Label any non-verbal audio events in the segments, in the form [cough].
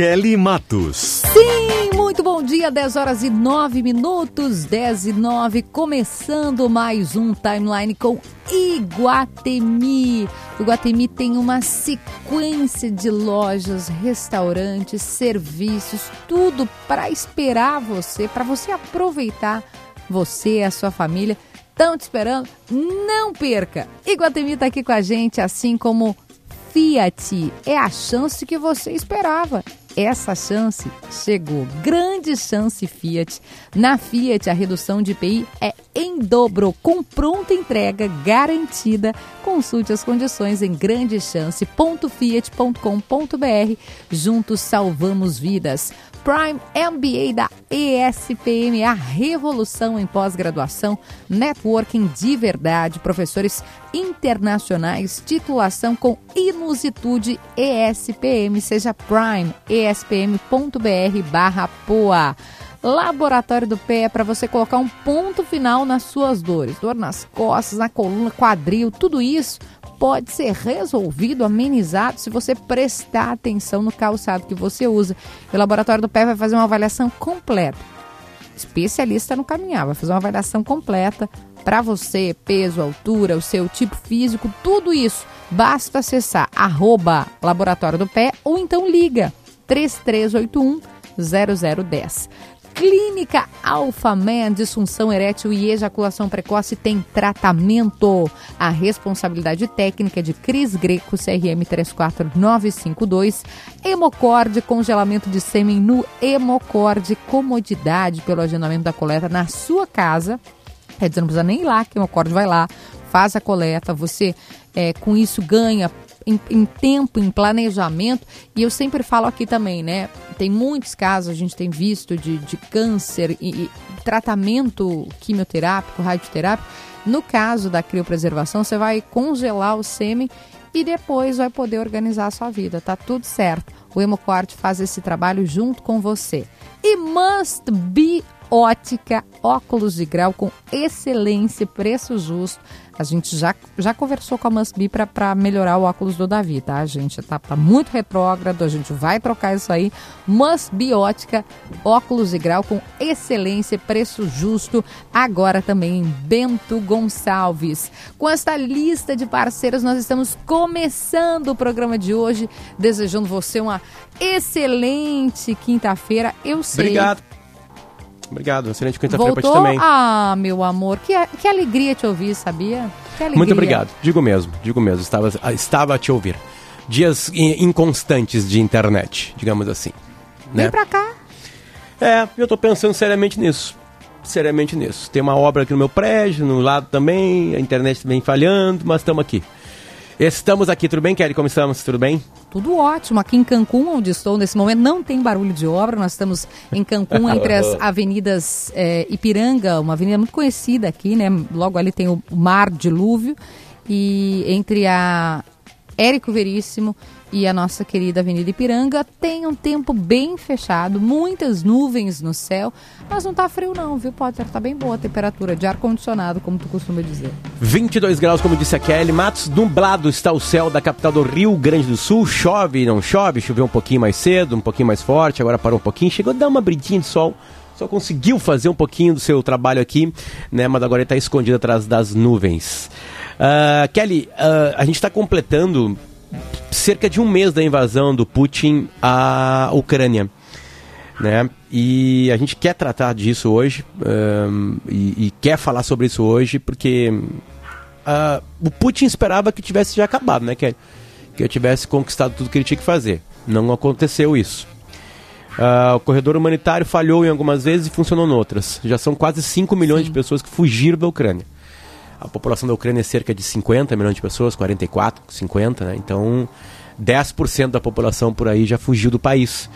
Kelly Matos. Sim, muito bom dia, 10 horas e 9 minutos, 10 e 9, começando mais um timeline com Iguatemi. O Iguatemi tem uma sequência de lojas, restaurantes, serviços, tudo para esperar você, para você aproveitar você e a sua família. Estão te esperando? Não perca! Iguatemi está aqui com a gente, assim como Fiat. É a chance que você esperava essa chance chegou. Grande chance Fiat. Na Fiat, a redução de IPI é em dobro, com pronta entrega garantida. Consulte as condições em grandechance.fiat.com.br. Juntos salvamos vidas. Prime MBA da ESPM, a revolução em pós-graduação, networking de verdade, professores internacionais, titulação com inusitude ESPM, seja Prime, espm.br barra POA. Laboratório do Pé é para você colocar um ponto final nas suas dores. Dor nas costas, na coluna, quadril, tudo isso pode ser resolvido, amenizado, se você prestar atenção no calçado que você usa. O Laboratório do Pé vai fazer uma avaliação completa. Especialista no caminhar, vai fazer uma avaliação completa para você, peso, altura, o seu tipo físico, tudo isso. Basta acessar arroba Laboratório do Pé ou então liga 3381 0010. Clínica Alphaman, disfunção erétil e ejaculação precoce tem tratamento. A responsabilidade técnica é de Cris Greco, CRM 34952. Hemocorde, congelamento de sêmen no Hemocorde, comodidade pelo agendamento da coleta na sua casa. Quer dizer, não precisa nem ir lá, que o Hemocorde vai lá, faz a coleta, você é, com isso ganha em, em, tempo, em planejamento. E eu sempre falo aqui também, né? Tem muitos casos, a gente tem visto de, de câncer e, e tratamento quimioterápico, radioterápico. No caso da criopreservação, você vai congelar o sêmen e depois vai poder organizar a sua vida. Tá tudo certo. O Hemocorte faz esse trabalho junto com você. E must be ótica, óculos de grau com excelência, preço justo. A gente já, já conversou com a Masbi para melhorar o óculos do Davi, tá? A gente tá, tá muito retrógrado, a gente vai trocar isso aí. Masbi Ótica, óculos de grau com excelência, preço justo. Agora também em Bento Gonçalves. Com esta lista de parceiros, nós estamos começando o programa de hoje, desejando você uma excelente quinta-feira. Eu sei. Obrigado. Obrigado, excelente quinta-feira pra ti também. Ah, meu amor, que, que alegria te ouvir, sabia? Que alegria. Muito obrigado, digo mesmo, digo mesmo, estava, estava a te ouvir. Dias inconstantes de internet, digamos assim. Vem né? pra cá. É, eu tô pensando seriamente nisso. Seriamente nisso. Tem uma obra aqui no meu prédio, no lado também, a internet vem falhando, mas estamos aqui. Estamos aqui, tudo bem, Kelly? Como estamos? Tudo bem? Tudo ótimo. Aqui em Cancún, onde estou nesse momento, não tem barulho de obra. Nós estamos em Cancún, [laughs] entre as avenidas é, Ipiranga, uma avenida muito conhecida aqui, né? Logo ali tem o Mar Dilúvio. E entre a Érico Veríssimo e a nossa querida Avenida Ipiranga tem um tempo bem fechado, muitas nuvens no céu, mas não tá frio não, viu, Potter? Tá bem boa a temperatura de ar-condicionado, como tu costuma dizer. 22 graus, como disse a Kelly. Matos, nublado está o céu da capital do Rio Grande do Sul. Chove, não chove, choveu um pouquinho mais cedo, um pouquinho mais forte, agora parou um pouquinho. Chegou a dar uma brilhinha de sol só conseguiu fazer um pouquinho do seu trabalho aqui, né? Mas agora ele está escondido atrás das nuvens. Uh, Kelly, uh, a gente está completando cerca de um mês da invasão do Putin à Ucrânia. Né? E a gente quer tratar disso hoje um, e, e, quer falar sobre isso hoje porque uh, o Putin esperava que tivesse já acabado, né? Que, que eu tivesse conquistado tudo que ele tinha que fazer. Não aconteceu isso. Uh, o corredor humanitário falhou em algumas vezes e funcionou em outras. Já são quase 5 milhões Sim. de pessoas que fugiram da Ucrânia. A população da Ucrânia é cerca de 50 milhões de pessoas, 44, 50, né? Então, 10% da população por aí já fugiu do país.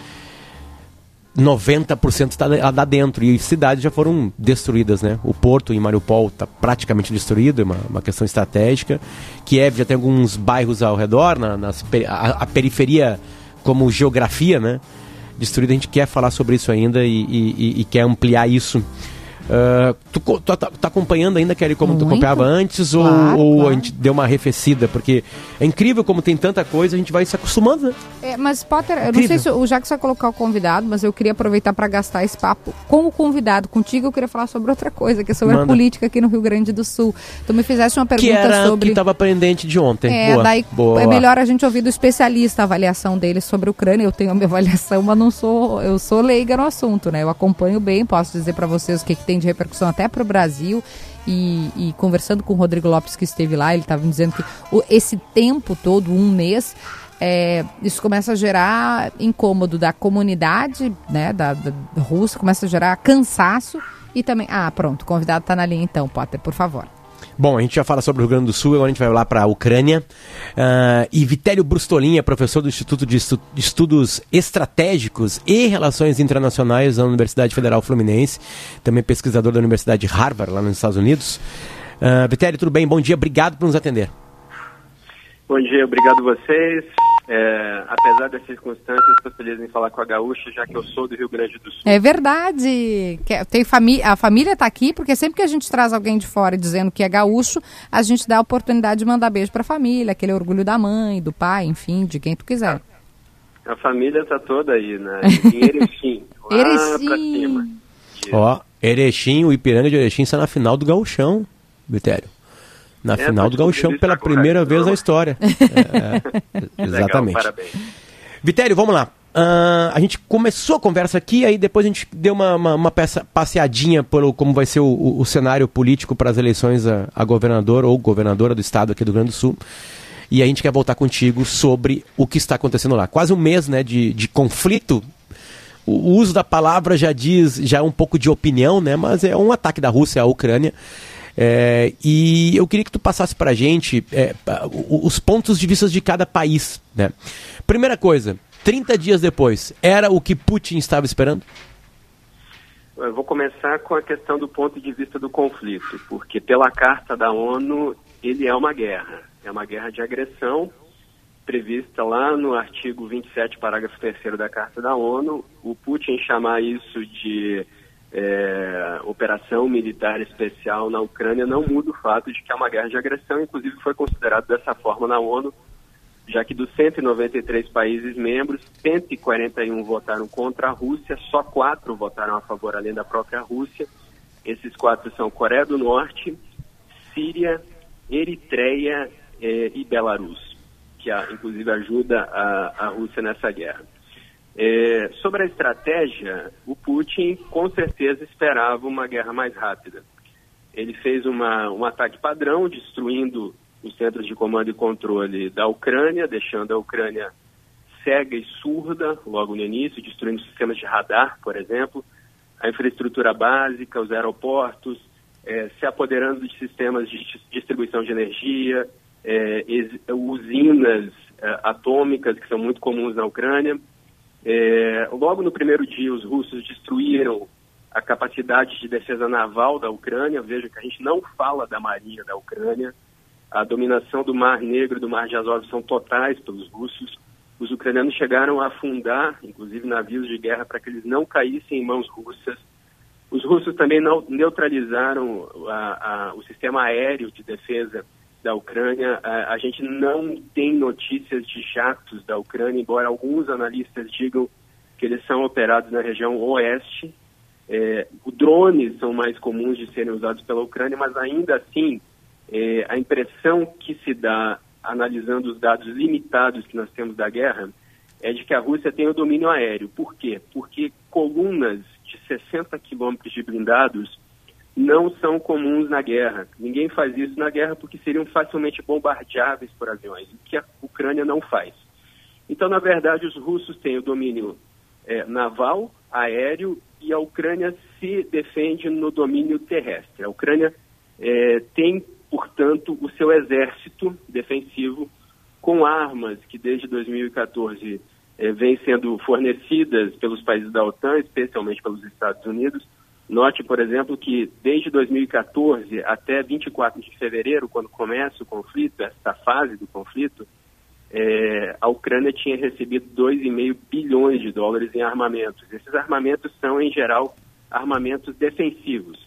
90% está lá dentro e cidades já foram destruídas, né? O porto em Mariupol está praticamente destruído, é uma, uma questão estratégica. Kiev já tem alguns bairros ao redor, na, nas, a, a periferia como geografia, né? Destruída, a gente quer falar sobre isso ainda e, e, e quer ampliar isso Uh, tu, tu tá, tá, acompanhando ainda, Kelly, como Muito. tu acompanhava antes claro, ou, ou claro. a gente deu uma arrefecida? Porque é incrível como tem tanta coisa, a gente vai se acostumando, né? É, mas, Potter, eu não sei se o Jacques vai colocar o convidado, mas eu queria aproveitar para gastar esse papo com o convidado. Contigo eu queria falar sobre outra coisa, que é sobre Manda. a política aqui no Rio Grande do Sul. Tu me fizeste uma pergunta que era sobre... que estava pendente de ontem. É, boa, daí boa. é melhor a gente ouvir do especialista a avaliação dele sobre a Ucrânia. Eu tenho a minha avaliação, mas não sou... Eu sou leiga no assunto, né? Eu acompanho bem, posso dizer para vocês o que, que tem de repercussão até para o Brasil. E, e, conversando com o Rodrigo Lopes que esteve lá, ele estava dizendo que o, esse tempo todo, um mês, é, isso começa a gerar incômodo da comunidade, né, da, da, da Rússia, começa a gerar cansaço e também. Ah, pronto, o convidado está na linha então, Potter, por favor. Bom, a gente já fala sobre o Rio Grande do Sul, agora a gente vai lá para a Ucrânia. Uh, e Vitélio Brustolin é professor do Instituto de Estudos Estratégicos e Relações Internacionais da Universidade Federal Fluminense, também pesquisador da Universidade Harvard, lá nos Estados Unidos. Uh, tudo bem? Bom dia, obrigado por nos atender. Bom dia, obrigado a vocês. É, apesar das circunstâncias, estou feliz em falar com a Gaúcha, já que eu sou do Rio Grande do Sul. É verdade. Tem família, a família está aqui, porque sempre que a gente traz alguém de fora dizendo que é gaúcho, a gente dá a oportunidade de mandar beijo para a família, aquele orgulho da mãe, do pai, enfim, de quem tu quiser. A família está toda aí, né? Em Erechim. [laughs] Erechim. Ó, Erechim, o Ipiranga de Erechim está na final do gauchão, Bitério na é, final do Gauchão pela primeira vez na história. [laughs] É, é, exatamente. Legal. Vitério, vamos lá. Uh, a gente começou a conversa aqui, aí depois a gente deu uma, uma, uma peça, passeadinha pelo como vai ser o, o, o cenário político para as eleições a, a, governador ou governadora do estado aqui do Rio Grande do Sul. E a gente quer voltar contigo sobre o que está acontecendo lá. Quase um mês né, de, de conflito. O, o uso da palavra já diz, já é um pouco de opinião, né? Mas é um ataque da Rússia à Ucrânia. É, e eu queria que tu passasse para a gente é, os pontos de vista de cada país. Né? Primeira coisa, 30 dias depois, era o que Putin estava esperando? Eu vou começar com a questão do ponto de vista do conflito, porque pela Carta da ONU ele é uma guerra, é uma guerra de agressão prevista lá no artigo 27, parágrafo 3 da Carta da ONU. O Putin chamar isso de é, operação militar especial na Ucrânia não muda o fato de que é uma guerra de agressão, inclusive foi considerado dessa forma na ONU, já que dos 193 países membros, 141 votaram contra a Rússia, só quatro votaram a favor além da própria Rússia. Esses quatro são Coreia do Norte, Síria, Eritreia eh, e Belarus, que a, inclusive ajuda a, a Rússia nessa guerra. É, sobre a estratégia, o Putin com certeza esperava uma guerra mais rápida. Ele fez uma, um ataque padrão, destruindo os centros de comando e controle da Ucrânia, deixando a Ucrânia cega e surda logo no início, destruindo sistemas de radar, por exemplo, a infraestrutura básica, os aeroportos, é, se apoderando de sistemas de distribuição de energia, é, usinas é, atômicas que são muito comuns na Ucrânia. É, logo no primeiro dia, os russos destruíram a capacidade de defesa naval da Ucrânia. Veja que a gente não fala da marinha da Ucrânia. A dominação do Mar Negro e do Mar de Azov são totais pelos russos. Os ucranianos chegaram a afundar, inclusive, navios de guerra para que eles não caíssem em mãos russas. Os russos também neutralizaram a, a, o sistema aéreo de defesa da Ucrânia. A, gente não tem notícias de jatos da Ucrânia, embora alguns analistas digam que eles são operados na região oeste. É, drones são mais comuns de serem usados pela Ucrânia, mas ainda assim, é, a impressão que se dá, analisando os dados limitados que nós temos da guerra, é de que a Rússia tem o domínio aéreo. Por quê? Porque colunas de 60 quilômetros de blindados não são comuns na guerra. Ninguém faz isso na guerra porque seriam facilmente bombardeáveis por aviões, o que a Ucrânia não faz. Então, na verdade, os russos têm o domínio é, naval, aéreo e a Ucrânia se defende no domínio terrestre. A Ucrânia é, tem portanto, o seu exército defensivo com armas que desde 2014 eh, vêm sendo fornecidas pelos países da OTAN, especialmente pelos Estados Unidos. Note, por exemplo, que desde 2014 até 24 de fevereiro, quando começa o conflito, esta fase do conflito, eh, a Ucrânia tinha recebido 2,5 bilhões de dólares em armamentos. Esses armamentos são, em geral, armamentos defensivos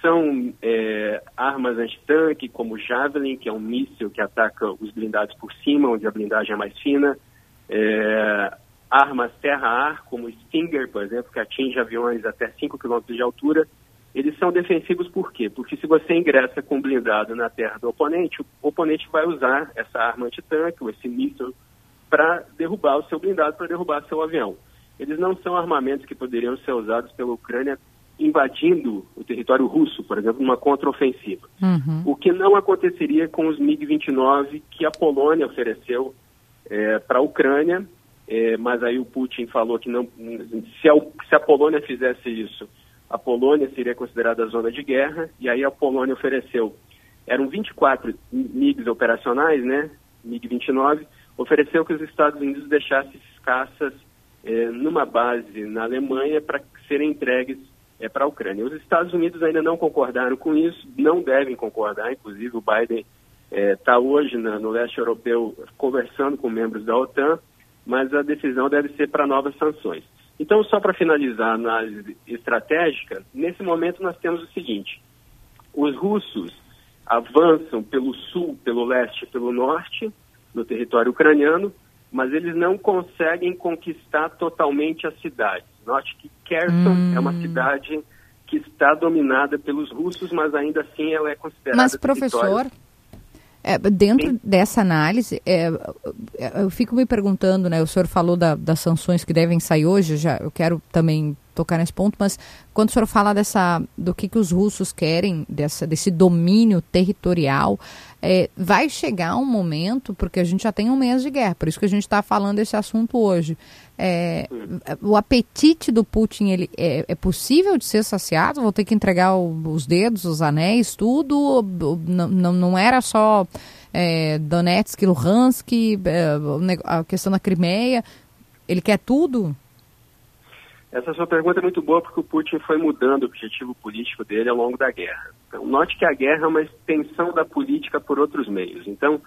são é, armas antitanque, como Javelin, que é um míssil que ataca os blindados por cima, onde a blindagem é mais fina. É, armas terra-ar, como o Stinger, por exemplo, que atinge aviões até 5 km de altura. Eles são defensivos por quê? Porque se você ingressa com blindado na terra do oponente, o oponente vai usar essa arma antitanque, ou esse míssil, para derrubar o seu blindado, para derrubar seu avião. Eles não são armamentos que poderiam ser usados pela Ucrânia invadindo o território russo, por exemplo, numa contraofensiva. Uhum. O que não aconteceria com os MiG-29 que a Polônia ofereceu é, para a Ucrânia, é, mas aí o Putin falou que não, se a, se a Polônia fizesse isso, a Polônia seria considerada zona de guerra, e aí a Polônia ofereceu, eram 24 MiGs operacionais, né, MiG-29, ofereceu que os Estados Unidos deixassem caças é, numa base na Alemanha para serem entregues é, para a Ucrânia. Os Estados Unidos ainda não concordaram com isso, não devem concordar, inclusive o Biden está é, hoje na, no leste europeu conversando com membros da OTAN, mas a decisão deve ser para novas sanções. Então, só para finalizar a análise estratégica, nesse momento nós temos o seguinte: os russos avançam pelo sul, pelo leste e pelo norte, no território ucraniano, mas eles não conseguem conquistar totalmente a cidade. Note que Kherson hum. é uma cidade que está dominada pelos russos, mas ainda assim ela é considerada. Mas, professor, é, dentro Sim. dessa análise, é, é, eu fico me perguntando, né? O senhor falou da, das sanções que devem sair hoje, já eu quero também tocar nesse ponto, mas quando o senhor fala dessa, do que, que os russos querem, dessa, desse domínio territorial, é, vai chegar um momento, porque a gente já tem um mês de guerra, por isso que a gente está falando desse assunto hoje. É, o apetite do Putin ele é, é, possível de ser saciado? Vou ter que entregar o, os dedos, os anéis, tudo? Não, não, não era só é, Donetsk, Luhansk, é, a questão da Crimeia. Ele quer tudo? Essa sua pergunta é muito boa porque o Putin foi mudando o objetivo político dele ao longo da guerra. Então, note que a guerra é uma extensão da política por outros meios. Então,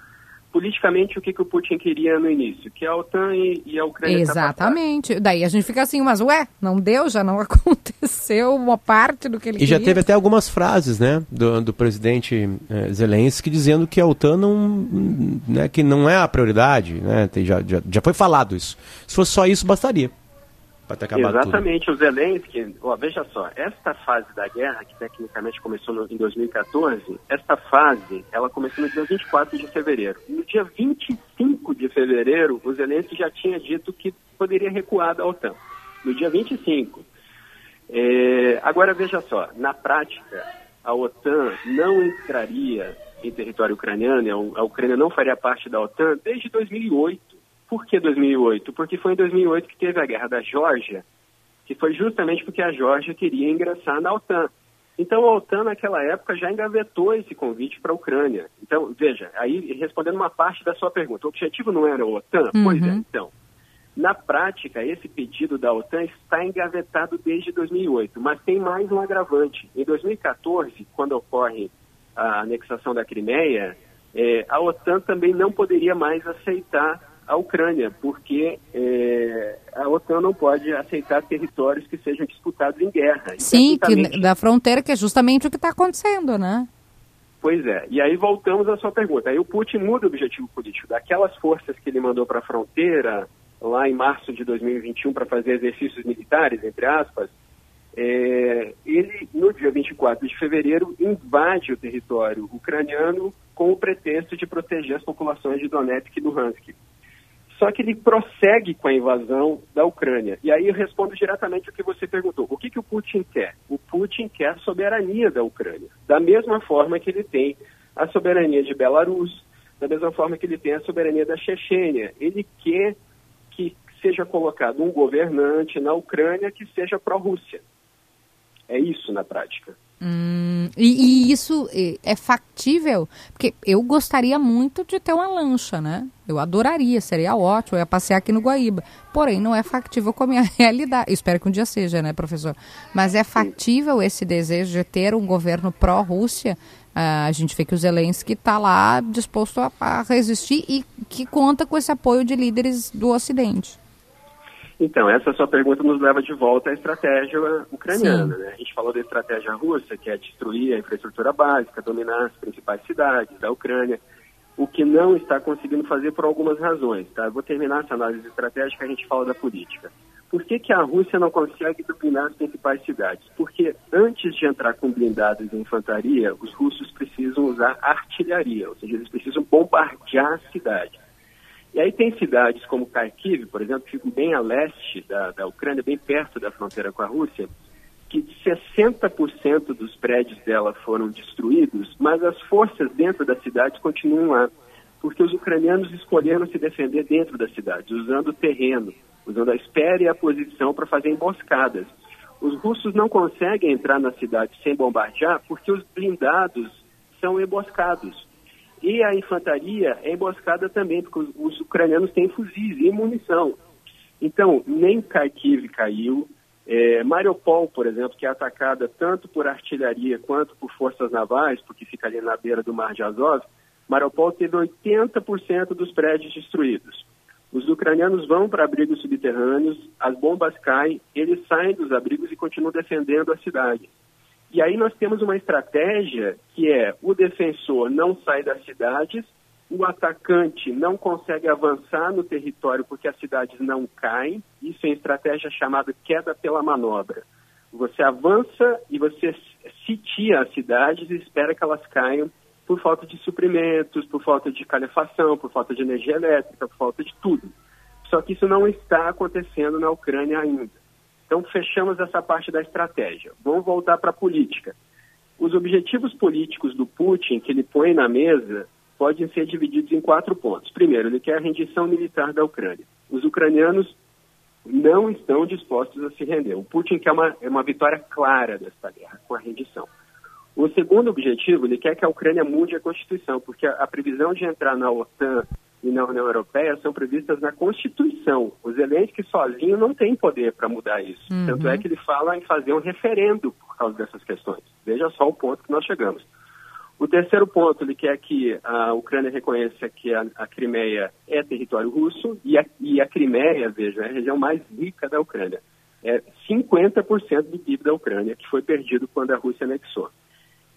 politicamente, o que, que o Putin queria no início? Que a OTAN e, e a Ucrânia... Exatamente. Daí a gente fica assim, mas ué, não deu, já não [laughs] aconteceu uma parte do que ele e queria. E já teve até algumas frases, né, do, do presidente eh, Zelensky dizendo que a OTAN não, né, que não é a prioridade, né, já, já, já foi falado isso. Se fosse só isso, bastaria para ter acabado Exatamente, tudo. o Zelensky, ó, veja só, esta fase da guerra, que tecnicamente começou no, em 2014, esta fase, ela começou no dia 24 de fevereiro. No dia 25 de fevereiro, o Zelensky já tinha dito que poderia recuar da OTAN. No dia 25. É, agora, veja só, na prática, a OTAN não entraria em território ucraniano, a Ucrânia não faria parte da OTAN desde 2008. Por que 2008? Porque foi em 2008 que teve a guerra da Geórgia, que foi justamente porque a Geórgia queria ingressar na OTAN. Então a OTAN naquela época já engavetou esse convite para a Ucrânia. Então, veja, aí respondendo uma parte da sua pergunta, o objetivo não era a OTAN? Uhum. Pois é, então. Na prática, esse pedido da OTAN está engavetado desde 2008, mas tem mais um agravante. Em 2014, quando ocorre a anexação da Crimeia, é, a OTAN também não poderia mais aceitar a Ucrânia, porque é, a OTAN não pode aceitar territórios que sejam disputados em guerra. Sim, que, da fronteira, que é justamente o que está acontecendo, né? Pois é. E aí voltamos à sua pergunta. Aí o Putin muda o objetivo político. Daquelas forças que ele mandou para a fronteira, lá em março de 2021, para fazer exercícios militares, entre aspas, é, ele, no dia 24 de fevereiro, invade o território ucraniano com o pretexto de proteger as populações de Donetsk e Luhansk. Só que ele prossegue com a invasão da Ucrânia. E aí eu respondo diretamente o que você perguntou. O que, que o Putin quer? O Putin quer a soberania da Ucrânia. Da mesma forma que ele tem a soberania de Belarus, da mesma forma que ele tem a soberania da Chechênia. Ele quer que seja colocado um governante na Ucrânia que seja pró-Rússia. É isso na prática. Hum, e, e, isso é factível? Porque eu gostaria muito de ter uma lancha, né? Eu adoraria, seria ótimo, eu ia passear aqui no Guaíba. Porém, não é factível com a minha [laughs] realidade. espero que um dia seja, né, professor? Mas é factível esse desejo de ter um governo pró-Rússia? Uh, a gente vê que o Zelensky está lá disposto a, a resistir e que conta com esse apoio de líderes do Ocidente. Então, essa sua pergunta nos leva de volta à estratégia ucraniana. Né? A gente falou da estratégia russa, que é destruir a infraestrutura básica, dominar as principais cidades da Ucrânia, o que não está conseguindo fazer por algumas razões. Tá? Eu vou terminar essa análise estratégica, a gente fala da política. Por que, que a Rússia não consegue dominar as principais cidades? Porque antes de entrar com blindados e infantaria, os russos precisam usar artilharia, ou seja, eles precisam bombardear a cidade. E aí tem cidades como Kharkiv, por exemplo, que ficam bem a leste da, da Ucrânia, bem perto da fronteira com a Rússia, que 60% dos prédios dela foram destruídos, mas as forças dentro da cidade continuam lá, porque os ucranianos escolheram se defender dentro da cidade, usando o terreno, usando a espera e a posição para fazer emboscadas. Os russos não conseguem entrar na cidade sem bombardear porque os blindados são emboscados. E a infantaria é emboscada também, porque os, os ucranianos têm fuzis e munição. Então, nem Kharkiv caiu. É, Mariupol, por exemplo, que é atacada tanto por artilharia quanto por forças navais, porque fica ali na beira do Mar de Azov, Mariupol teve 80% dos prédios destruídos. Os ucranianos vão para abrigos subterrâneos, as bombas caem, eles saem dos abrigos e continuam defendendo a cidade. E aí nós temos uma estratégia que é o defensor não sai das cidades, o atacante não consegue avançar no território porque as cidades não caem. Isso é estratégia chamada queda pela manobra. Você avança e você sitia as cidades e espera que elas caiam por falta de suprimentos, por falta de calefação, por falta de energia elétrica, por falta de tudo. Só que isso não está acontecendo na Ucrânia ainda. Então, fechamos essa parte da estratégia. Vamos voltar para a política. Os objetivos políticos do Putin, que ele põe na mesa, podem ser divididos em quatro pontos. Primeiro, ele quer a rendição militar da Ucrânia. Os ucranianos não estão dispostos a se render. O Putin quer uma, uma vitória clara desta guerra, com a rendição. O segundo objetivo, ele quer que a Ucrânia mude a Constituição, porque a, a previsão de entrar na OTAN e na União Europeia são previstas na Constituição. O Zelensky sozinho não tem poder para mudar isso. Uhum. Tanto é que ele fala em fazer um referendo por causa dessas questões. Veja só o ponto que nós chegamos. O terceiro ponto, ele quer que a Ucrânia reconheça que a, a Crimeia é território russo e a, e a Crimeia, veja, é a região mais rica da Ucrânia. É 50% do PIB da Ucrânia, que foi perdido quando a Rússia anexou.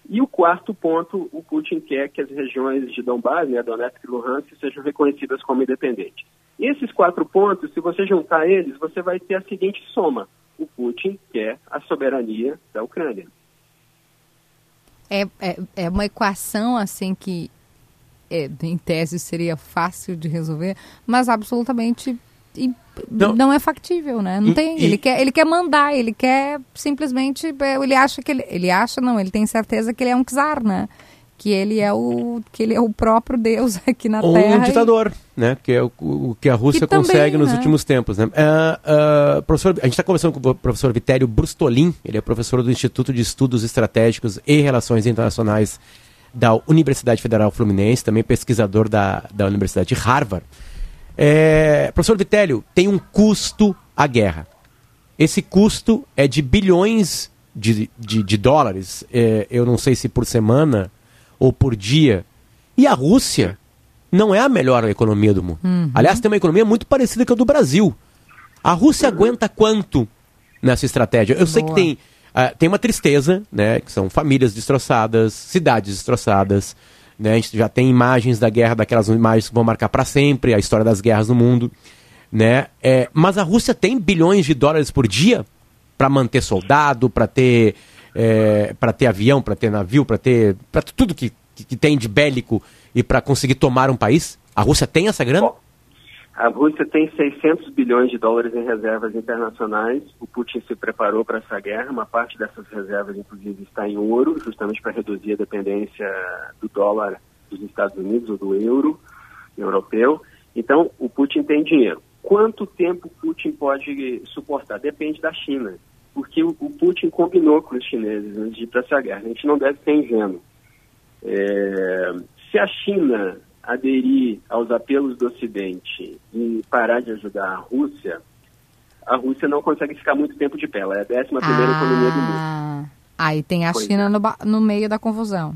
E o quarto ponto, o Putin quer que as regiões de Donbass, né, Donetsk e Luhansk, sejam reconhecidas como independentes. Esses quatro pontos, se você juntar eles, você vai ter a seguinte soma. O Putin quer a soberania da Ucrânia. É, é, é uma equação assim que, é, em tese, seria fácil de resolver, mas absolutamente não, não é factível, né? Não e, tem. E... Ele, quer, ele quer mandar, ele quer simplesmente. É, ele acha que ele. Ele acha, não, ele tem certeza que ele é um czar, né? Que ele é o, que ele é o próprio Deus [laughs] aqui na Ou Terra. um ditador, e... né? Que é o, o que a Rússia que consegue também, nos né? últimos tempos. Né? Uh, uh, professor, a gente está conversando com o professor Vitério Brustolin, ele é professor do Instituto de Estudos Estratégicos e Relações Internacionais da Universidade Federal Fluminense, também pesquisador da, da Universidade de Harvard. É, professor Vitélio, tem um custo a guerra. Esse custo é de bilhões de, de, de dólares, é, eu não sei se por semana ou por dia. E a Rússia não é a melhor economia do mundo. Uhum. Aliás, tem uma economia muito parecida com a do Brasil. A Rússia aguenta quanto nessa estratégia? Eu Boa. sei que tem, uh, tem uma tristeza, né? Que são famílias destroçadas, cidades destroçadas. Né? A gente já tem imagens da guerra, daquelas imagens que vão marcar para sempre a história das guerras no mundo. Né? É, mas a Rússia tem bilhões de dólares por dia para manter soldado, para ter, é, ter avião, para ter navio, para ter para tudo que, que, que, tem de bélico e para conseguir tomar um país? A Rússia tem essa grana? Bom, a Rússia tem 600 bilhões de dólares em reservas internacionais. O Putin se preparou para essa guerra. Uma parte dessas reservas, inclusive, está em ouro, justamente para reduzir a dependência do dólar dos Estados Unidos ou do euro europeu. Então, o Putin tem dinheiro. Quanto tempo o Putin pode suportar? Depende da China. porque o, Putin combinou com os chineses antes de ir para essa guerra. A gente não deve ser ingênuo. É, se a China aderir aos apelos do Ocidente e parar de ajudar a Rússia, a Rússia não consegue ficar muito tempo de pé. Ela é a décima primeira ah, economia do mundo. Aí tem a pois China é. no, no, meio da confusão.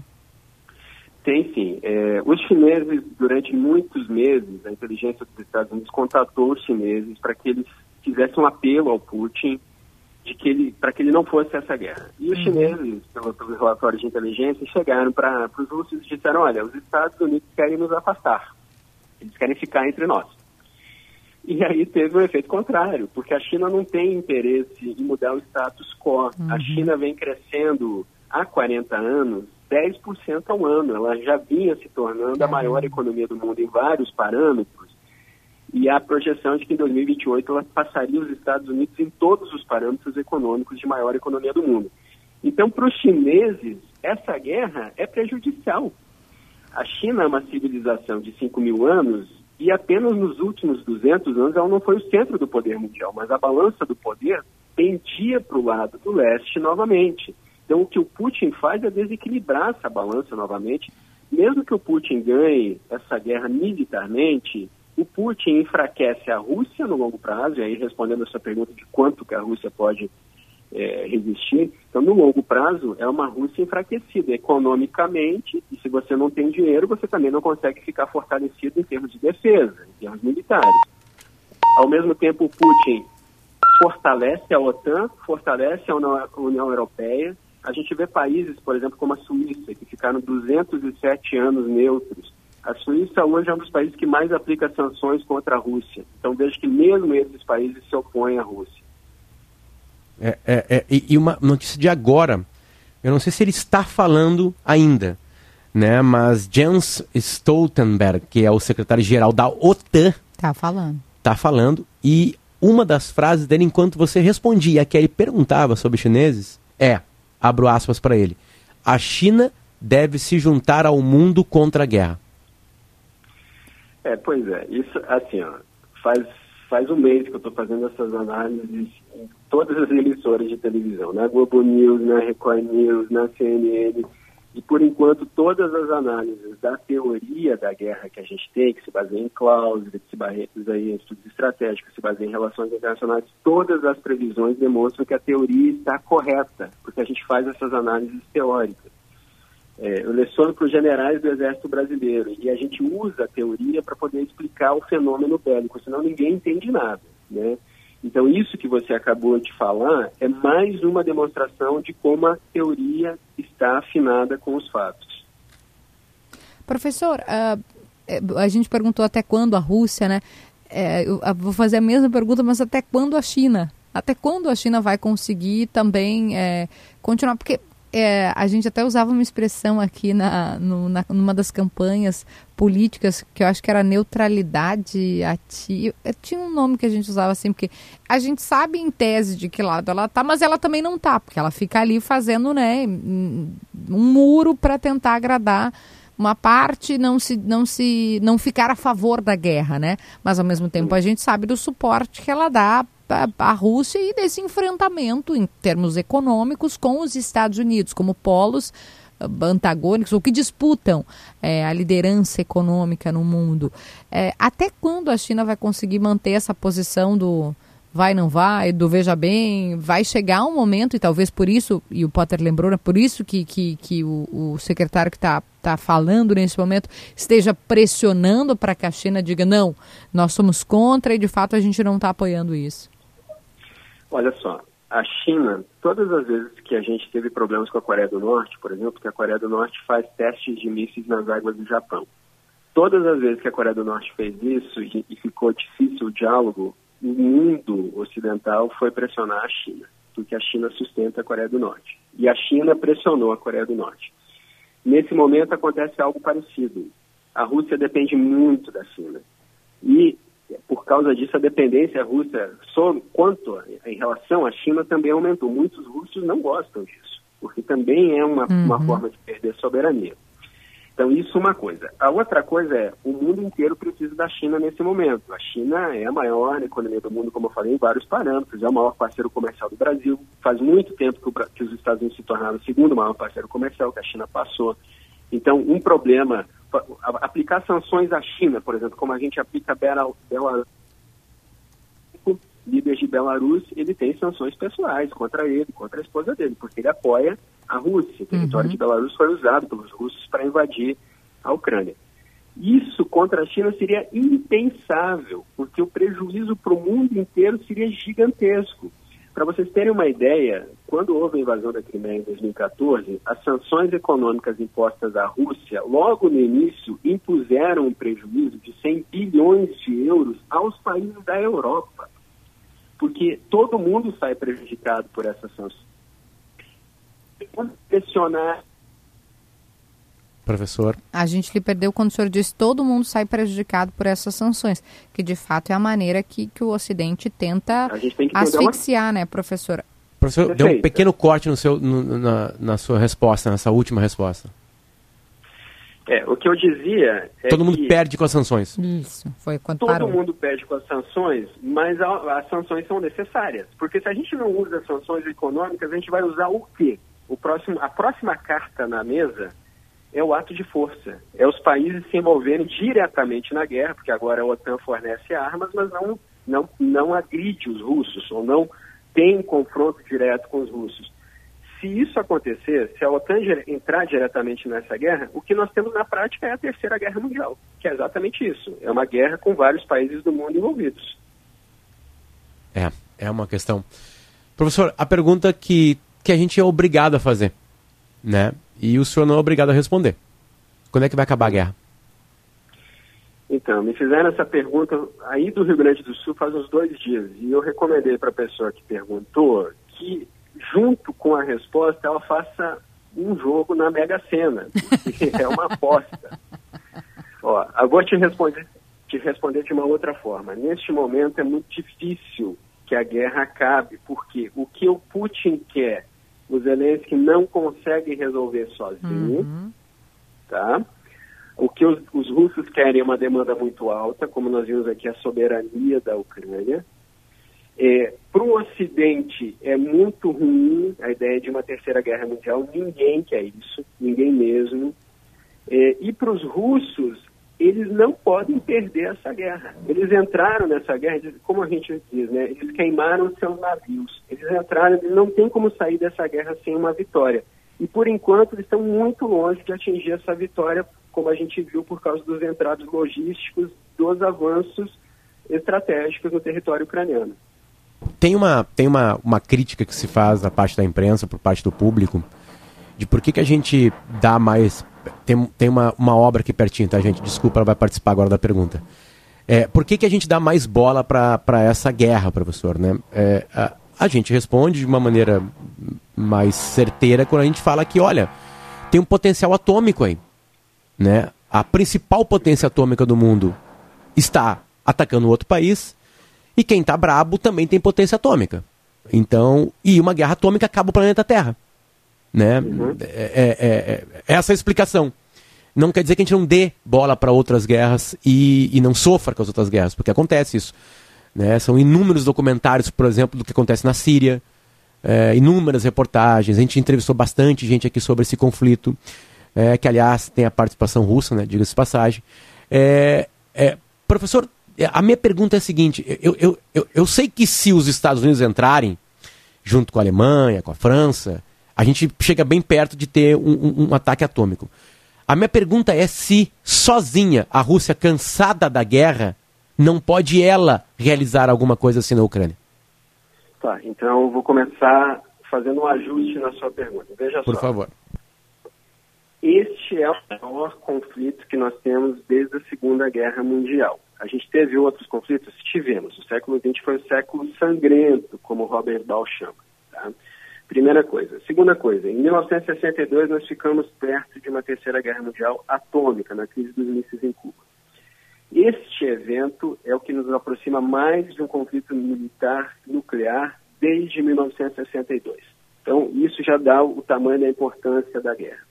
Tem sim. É, os chineses, durante muitos meses, a inteligência dos Estados Unidos contatou os chineses para que eles fizessem um apelo ao Putin de que ele para que ele não fosse essa guerra. E os uhum. chineses, pelo, pelos relatórios de inteligência, chegaram para os russos e disseram: olha, os Estados Unidos querem nos afastar, eles querem ficar entre nós. E aí teve um efeito contrário, porque a China não tem interesse em mudar o status quo. Uhum. A China vem crescendo há 40 anos 10% ao ano. Ela já vinha se tornando a uhum. maior economia do mundo em vários parâmetros. E a projeção de que em 2028 ela passaria os Estados Unidos em todos os parâmetros econômicos de maior economia do mundo. Então, para os chineses, essa guerra é prejudicial. A China é uma civilização de 5 mil anos e apenas nos últimos 200 anos ela não foi o centro do poder mundial, mas a balança do poder pendia para o lado do leste novamente. Então, o que o Putin faz é desequilibrar essa balança novamente. Mesmo que o Putin ganhe essa guerra militarmente, o Putin enfraquece a Rússia no longo prazo, e aí respondendo a sua pergunta de quanto que a Rússia pode é, resistir. Então, no longo prazo, é uma Rússia enfraquecida economicamente, e se você não tem dinheiro, você também não consegue ficar fortalecido em termos de defesa, em termos militares. Ao mesmo tempo, o Putin fortalece a OTAN, fortalece a União Europeia. A gente vê países, por exemplo, como a Suíça, que ficaram 207 anos neutros. A Suíça hoje é um dos países que mais aplica sanções contra a Rússia. Então, vejo que mesmo esses países se opõem à Rússia. É, é, é, e uma notícia de agora, eu não sei se ele está falando ainda, né? Mas Jens Stoltenberg, que é o secretário-geral da OTAN, está falando. Está falando e uma das frases dele enquanto você respondia, que ele perguntava sobre chineses, é, abro aspas para ele, a China deve se juntar ao mundo contra a guerra. É, pois é, isso assim, ó, faz faz um mês que eu estou fazendo essas análises em todas as emissoras de televisão, na Globo News, na Record News, na CNN. E, por enquanto, todas as análises da teoria da guerra que a gente tem, que se baseia em cláusulas, que se baseia em estudos estratégicos, que se baseia em relações internacionais, todas as previsões demonstram que a teoria está correta, porque a gente faz essas análises teóricas. É, eu leciono para os generais do Exército Brasileiro e a gente usa a teoria para poder explicar o fenômeno bélico, senão ninguém entende nada, né? Então, isso que você acabou de falar é mais uma demonstração de como a teoria está afinada com os fatos. Professor, uh, a gente perguntou até quando a Rússia, né? É, eu vou fazer a mesma pergunta, mas até quando a China? Até quando a China vai conseguir também é, continuar? Porque é, a gente até usava uma expressão aqui na, no, na, numa das campanhas políticas que eu acho que era neutralidade ativa. É, tinha um nome que a gente usava assim, porque a gente sabe em tese de que lado ela tá, mas ela também não tá, porque ela fica ali fazendo né, um muro para tentar agradar uma parte não se não se não ficar a favor da guerra, né? Mas ao mesmo tempo a gente sabe do suporte que ela dá a Rússia e desse enfrentamento em termos econômicos com os Estados Unidos, como polos ah, antagônicos ou que disputam é, a liderança econômica no mundo. É, até quando a China vai conseguir manter essa posição do vai, não vai, do veja bem? Vai chegar um momento, e talvez por isso, e o Potter lembrou, né, por isso que, que, que o, o secretário que está tá falando nesse momento esteja pressionando para que a China diga: não, nós somos contra e de fato a gente não está apoiando isso. Olha só, a China, todas as vezes que a gente teve problemas com a Coreia do Norte, por exemplo, que a Coreia do Norte faz testes de mísseis nas águas do Japão. Todas as vezes que a Coreia do Norte fez isso e, e ficou difícil o diálogo, o mundo ocidental foi pressionar a China, porque a China sustenta a Coreia do Norte. E a China pressionou a Coreia do Norte. Nesse momento acontece algo parecido. A Rússia depende muito da China. E por causa disso, a dependência russa, só quanto em relação à China, também aumentou. Muitos russos não gostam disso, porque também é uma, uhum. uma forma de perder soberania. Então, isso é uma coisa. A outra coisa é, o mundo inteiro precisa da China nesse momento. A China é a maior economia do mundo, como eu falei, em vários parâmetros, é o maior parceiro comercial do Brasil. Faz muito tempo que, o, que os Estados Unidos se tornaram o segundo maior parceiro comercial, que a China passou. Então, um problema, aplicar sanções à China, por exemplo, como a gente aplica Belarus, líderes de Belarus, ele tem sanções pessoais contra ele, contra a esposa dele, porque ele apoia a Rússia. O território uhum. de Belarus foi usado pelos russos para invadir a Ucrânia. Isso contra a China seria impensável, porque o prejuízo para o mundo inteiro seria gigantesco. Para vocês terem uma ideia, quando houve a invasão da Crimeia em 2014, as sanções econômicas impostas à Rússia, logo no início, impuseram um prejuízo de 100 bilhões de euros aos países da Europa. Porque todo mundo sai prejudicado por essas sanções pressionar. Professor. A gente lhe perdeu quando o senhor disse todo mundo sai prejudicado por essas sanções, que de fato é a maneira que, que o Ocidente tenta asfixiar, uma... né, professor? Professor, Perfeito. deu um pequeno corte no seu, no, na, na sua resposta, nessa última resposta. É, o que eu dizia é Todo mundo perde com as sanções. Isso, foi quando Todo parou. mundo perde com as sanções, mas a, as sanções são necessárias. Porque se a gente não usa sanções econômicas, a gente vai usar o quê? o próximo, a próxima carta na mesa é o ato de força. É os países se envolverem diretamente na guerra, porque agora a OTAN fornece armas, mas não, não, não agride os russos, ou não tem confronto direto com os russos. Se isso acontecer, se a OTAN entrar diretamente nessa guerra, o que nós temos na prática é a Terceira Guerra Mundial, que é exatamente isso. É uma guerra com vários países do mundo envolvidos. É, é uma questão. Professor, a pergunta que que a gente é obrigado a fazer, né? E o senhor não é obrigado a responder. Quando é que vai acabar a guerra? Então, me fizeram essa pergunta aí do Rio Grande do Sul faz uns dois dias. E eu recomendei para a pessoa que perguntou que, junto com a resposta, ela faça um jogo na Mega Sena, porque [laughs] é uma aposta. Ó, eu vou te responder, te responder de uma outra forma. Neste momento é muito difícil que a guerra acabe, porque o que o Putin quer o Zelensky não consegue resolver sozinho, uhum. tá? O que os, os, russos querem é uma demanda muito alta, como nós vimos aqui, a soberania da Ucrânia. É, para o Ocidente é muito ruim a ideia de uma terceira guerra mundial, ninguém quer isso, ninguém mesmo. É, e para os russos eles não podem perder essa guerra. Eles entraram nessa guerra, como a gente diz, né? Eles queimaram seus navios. Eles entraram, eles não tem como sair dessa guerra sem uma vitória. E por enquanto eles estão muito longe de atingir essa vitória, como a gente viu por causa dos entrados logísticos, dos avanços estratégicos no território ucraniano. Tem uma, tem uma, uma crítica que se faz da parte da imprensa, por parte do público, de por que, que a gente dá mais tem, tem uma, uma obra aqui pertinho, tá, gente? Desculpa, ela vai participar agora da pergunta. É, por que, que a gente dá mais bola para essa guerra, professor? Né? É, a, a gente responde de uma maneira mais certeira quando a gente fala que, olha, tem um potencial atômico aí. Né? A principal potência atômica do mundo está atacando outro país e quem está brabo também tem potência atômica. Então, e uma guerra atômica acaba o planeta Terra. Né? Uhum. É, é, é, é, essa a explicação. Não quer dizer que a gente não dê bola para outras guerras e, e não sofra com as outras guerras, porque acontece isso. Né? São inúmeros documentários, por exemplo, do que acontece na Síria, é, inúmeras reportagens. A gente entrevistou bastante gente aqui sobre esse conflito, é, que aliás tem a participação russa, né? diga-se passagem. É, é, professor, a minha pergunta é a seguinte: eu, eu, eu, eu sei que se os Estados Unidos entrarem, junto com a Alemanha, com a França, a gente chega bem perto de ter um, um, um ataque atômico. A minha pergunta é se, sozinha, a Rússia, cansada da guerra, não pode ela realizar alguma coisa assim na Ucrânia. Tá, então eu vou começar fazendo um ajuste na sua pergunta. Veja Por só. Por favor. Este é o maior conflito que nós temos desde a Segunda Guerra Mundial. A gente teve outros conflitos? Tivemos. O século XX foi o século sangrento, como Robert Ball chama. Primeira coisa. Segunda coisa, em 1962 nós ficamos perto de uma terceira guerra mundial atômica, na crise dos mísseis em Cuba. Este evento é o que nos aproxima mais de um conflito militar nuclear desde 1962. Então, isso já dá o tamanho da importância da guerra.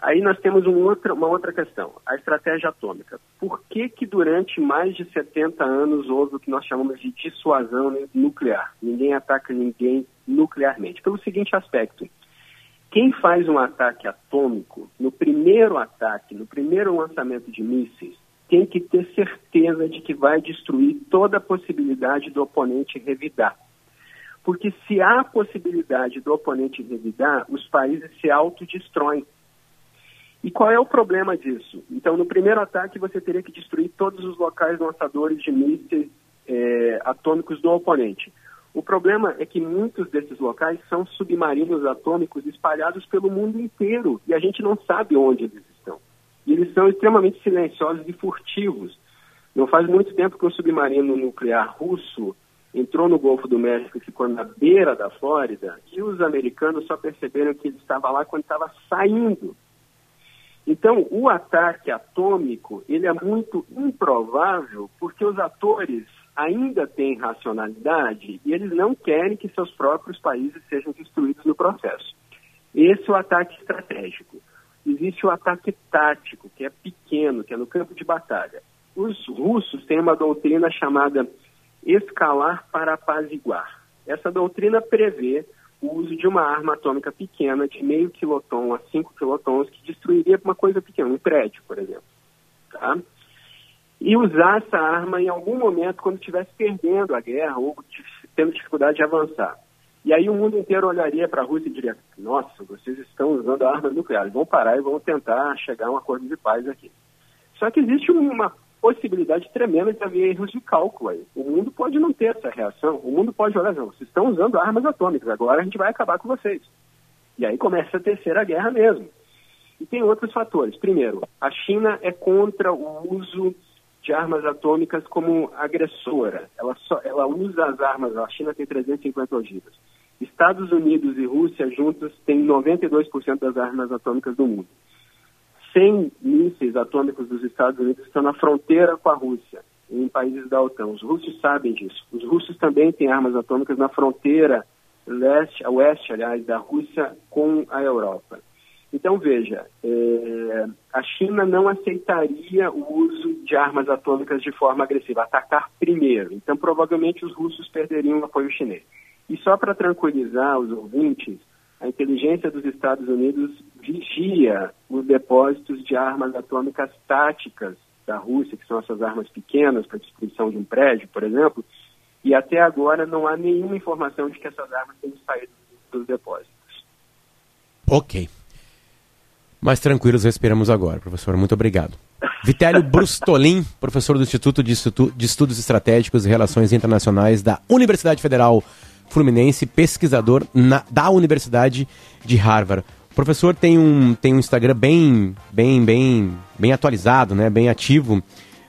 Aí nós temos um uma outra questão, a estratégia atômica. Por que que durante mais de 70 anos houve o que nós chamamos de dissuasão nuclear? Ninguém ataca ninguém nuclearmente. Pelo seguinte aspecto, quem faz um ataque atômico, no primeiro ataque, no primeiro lançamento de mísseis, tem que ter certeza de que vai destruir toda a possibilidade do oponente revidar. Porque se há possibilidade do oponente revidar, os países se autodestroem. E qual é o problema disso? Então, no primeiro ataque, você teria que destruir todos os locais lançadores de mísseis é, atômicos do oponente. O problema é que muitos desses locais são submarinos atômicos espalhados pelo mundo inteiro e a gente não sabe onde eles estão. E eles são extremamente silenciosos e furtivos. Não faz muito tempo que um submarino nuclear russo entrou no Golfo do México ficou na beira da Flórida e os americanos só perceberam que ele estava lá quando estava saindo então, o ataque atômico, ele é muito improvável porque os atores ainda têm racionalidade e eles não querem que seus próprios países sejam destruídos no processo. Esse é o ataque estratégico. Existe o ataque tático, que é pequeno, que é no campo de batalha. Os russos têm uma doutrina chamada escalar para apaziguar. Essa doutrina prevê o uso de uma arma atômica pequena, de meio quiloton a 5 quilotons, que destruiria uma coisa pequena, um prédio, por exemplo. Tá? E usar essa arma em algum momento quando estivesse perdendo a guerra ou tendo dificuldade de avançar. E aí o mundo inteiro olharia para a Rússia e diria: nossa, vocês estão usando armas nucleares, vão parar e vão tentar chegar a um acordo de paz aqui. Só que existe uma possibilidade tremenda de haver erros de cálculo aí. O mundo pode não ter essa reação. O mundo pode olhar, não, vocês estão usando armas atômicas, agora a gente vai acabar com vocês. E aí começa a terceira guerra mesmo. E tem outros fatores. Primeiro, a China é contra o uso de armas atômicas como agressora. Ela, só, ela usa as armas, a China tem 350 ogivas. Estados Unidos e Rússia juntos têm 92% das armas atômicas do mundo. 100 mísseis atômicos dos Estados Unidos estão na fronteira com a Rússia, em países da OTAN. Os russos sabem disso. Os russos também têm armas atômicas na fronteira leste, a oeste, aliás, da Rússia com a Europa. Então, veja, é, a China não aceitaria o uso de armas atômicas de forma agressiva, atacar primeiro. Então, provavelmente, os russos perderiam o apoio chinês. E só para tranquilizar os ouvintes, a inteligência dos Estados Unidos vigia os depósitos de armas atômicas táticas da Rússia, que são essas armas pequenas para destruição de um prédio, por exemplo, e até agora não há nenhuma informação de que essas armas tenham saído dos depósitos. Ok. Mais tranquilos respiramos agora, professor. Muito obrigado. Vitélio [laughs] Brustolin, professor do Instituto de, Estudos Estratégicos e Relações Internacionais da Universidade Federal Fluminense, pesquisador na, da Universidade de Harvard. O professor tem um, tem um Instagram bem, bem, bem, bem atualizado, né? bem ativo,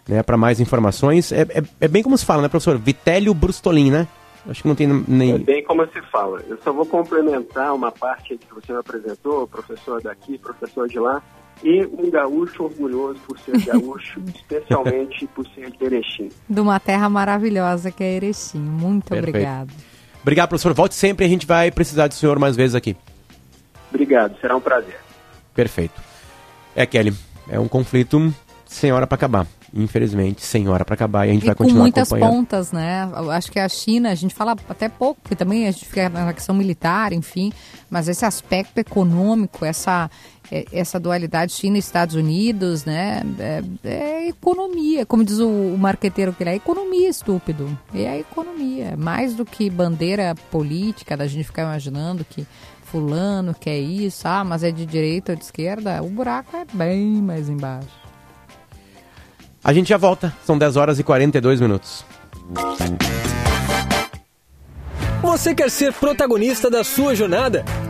né? para mais informações. É, é, é, bem como se fala, né, professor? Vitélio Brustolin, né? Acho que não tem nem. É bem como se fala. Eu só vou complementar uma parte que você me apresentou, professor daqui, professor de lá, e um gaúcho orgulhoso por ser gaúcho, [laughs] especialmente por ser de Erechim. De uma terra maravilhosa que é Erechim. Muito Perfeito. obrigado. Obrigado, professor. Volte sempre, a gente vai precisar do senhor mais vezes aqui. Obrigado, será um prazer. Perfeito. É, Kelly, é um conflito sem hora para acabar. Infelizmente, sem hora para acabar e a gente e vai continuar com muitas pontas, né? Eu acho que a China, a gente fala até pouco, porque também a gente fica na questão militar, enfim, mas esse aspecto econômico, essa essa dualidade China e Estados Unidos, né? É, é economia, como diz o, o marqueteiro que ele é, economia estúpido. É economia, mais do que bandeira política da gente ficar imaginando que fulano quer isso, ah, mas é de direita ou de esquerda, o buraco é bem mais embaixo. A gente já volta, são 10 horas e 42 minutos. Você quer ser protagonista da sua jornada?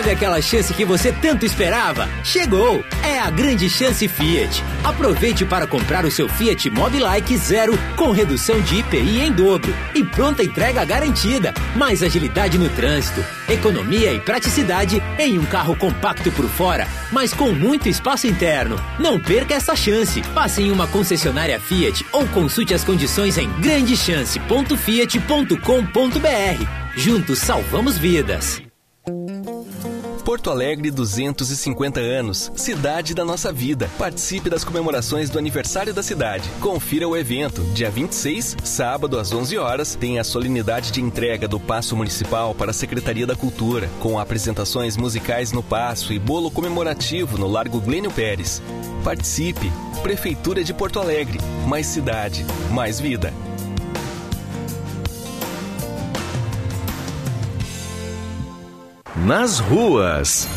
Sabe aquela chance que você tanto esperava? Chegou! É a grande chance Fiat. Aproveite para comprar o seu Fiat Mobilike Zero com redução de IPI em dobro e pronta entrega garantida. Mais agilidade no trânsito, economia e praticidade em um carro compacto por fora, mas com muito espaço interno. Não perca essa chance. Passe em uma concessionária Fiat ou consulte as condições em grandechance.fiat.com.br. Juntos salvamos vidas. Porto Alegre 250 anos, cidade da nossa vida. Participe das comemorações do aniversário da cidade. Confira o evento. Dia 26, sábado às 11 horas, tem a solenidade de entrega do Passo Municipal para a Secretaria da Cultura, com apresentações musicais no Passo e bolo comemorativo no Largo Glênio Pérez. Participe. Prefeitura de Porto Alegre. Mais cidade, mais vida. Nas ruas.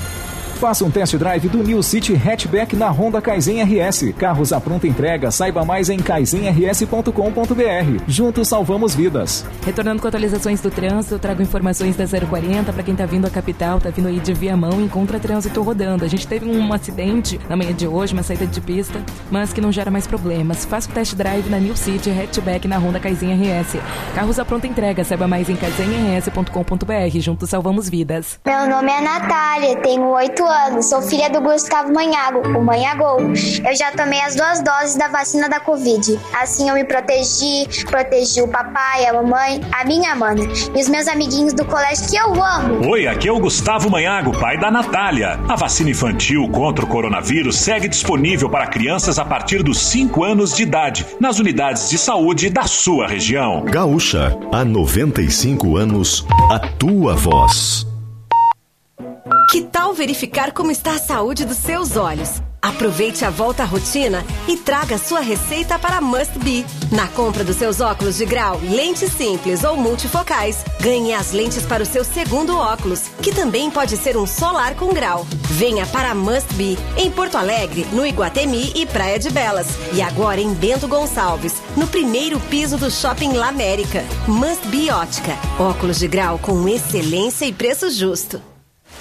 Faça um test drive do New City Hatchback na Honda Kaizen RS. Carros à pronta entrega. Saiba mais em kaizenrs.com.br. Juntos salvamos vidas. Retornando com atualizações do trânsito, eu trago informações da 040 para quem tá vindo à capital, tá vindo aí de Viamão, encontra trânsito rodando. A gente teve um acidente na manhã de hoje, uma saída de pista, mas que não gera mais problemas. Faça o test drive na New City Hatchback na Honda Kaizen RS. Carros à pronta entrega. Saiba mais em kaizenrs.com.br. Juntos salvamos vidas. Meu nome é Natália, tenho 8 anos anos, sou filha do Gustavo Manhago, o Manhagol. Eu já tomei as duas doses da vacina da Covid. Assim eu me protegi, protegi o papai, a mamãe, a minha mana e os meus amiguinhos do colégio que eu amo. Oi, aqui é o Gustavo Manhago, pai da Natália. A vacina infantil contra o coronavírus segue disponível para crianças a partir dos 5 anos de idade, nas unidades de saúde da sua região. Gaúcha, há 95 anos, a tua voz. Que tal verificar como está a saúde dos seus olhos? Aproveite a volta à rotina e traga sua receita para Must Be. Na compra dos seus óculos de grau, lentes simples ou multifocais, ganhe as lentes para o seu segundo óculos, que também pode ser um solar com grau. Venha para Must Be, em Porto Alegre, no Iguatemi e Praia de Belas. E agora em Bento Gonçalves, no primeiro piso do Shopping La América. Must Be Ótica. Óculos de grau com excelência e preço justo.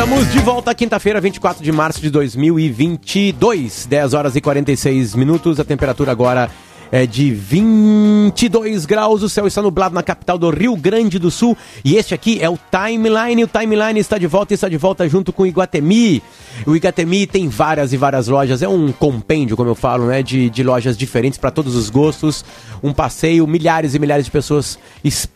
Estamos de volta quinta-feira, 24 de março de 2022, 10 horas e 46 minutos. A temperatura agora é de 22 graus. O céu está nublado na capital do Rio Grande do Sul. E este aqui é o Timeline. O Timeline está de volta e está de volta junto com o Iguatemi. O Iguatemi tem várias e várias lojas. É um compêndio, como eu falo, né? De, de lojas diferentes para todos os gostos. Um passeio, milhares e milhares de pessoas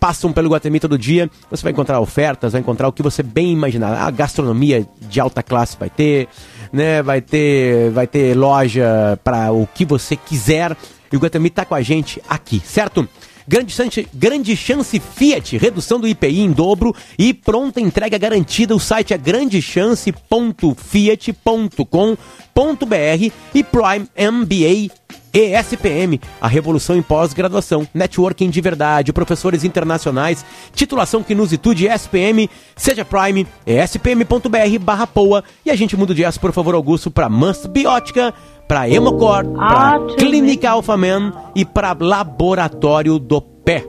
passam pelo Iguatemi todo dia. Você vai encontrar ofertas, vai encontrar o que você bem imaginar. A gastronomia de alta classe vai ter. Né, vai ter vai ter loja para o que você quiser e o Guatemi está com a gente aqui, certo? Grande chance, grande chance Fiat, redução do IPI em dobro e pronta entrega garantida. O site é grandechance.fiat.com.br e Prime MBA ESPM, a revolução em pós-graduação, networking de verdade, professores internacionais, titulação que nos estude ESPM, seja Prime, espm.br barra POA e a gente muda de S, por favor, Augusto, para Must Biótica para Hemocord, para Clínica Alphaman e para Laboratório do Pé.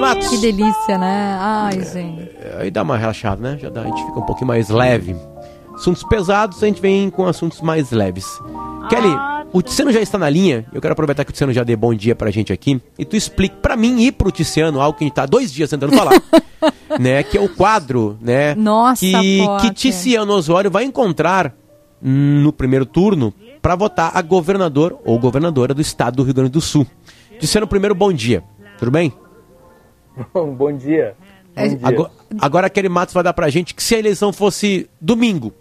Matos. Que delícia, né? Ai, é, gente. Aí dá uma relaxada, né? Já dá, a gente fica um pouquinho mais leve. Assuntos pesados, a gente vem com assuntos mais leves. Kelly, O Tiziano já está na linha. Eu quero aproveitar que o Tiziano já dê bom dia pra gente aqui. E tu explique pra mim e pro Tiziano algo que a gente tá dois dias tentando falar. [laughs] né? Que é o quadro, né? Nossa, que, Potter. que Tiziano Osório vai encontrar no primeiro turno pra votar a governador ou governadora do estado do Rio Grande do Sul. Tiziano, primeiro, bom dia. Tudo bem? Bom [laughs] dia. Bom dia. Agora, agora aquele Matos vai dar pra gente que se a eleição fosse domingo,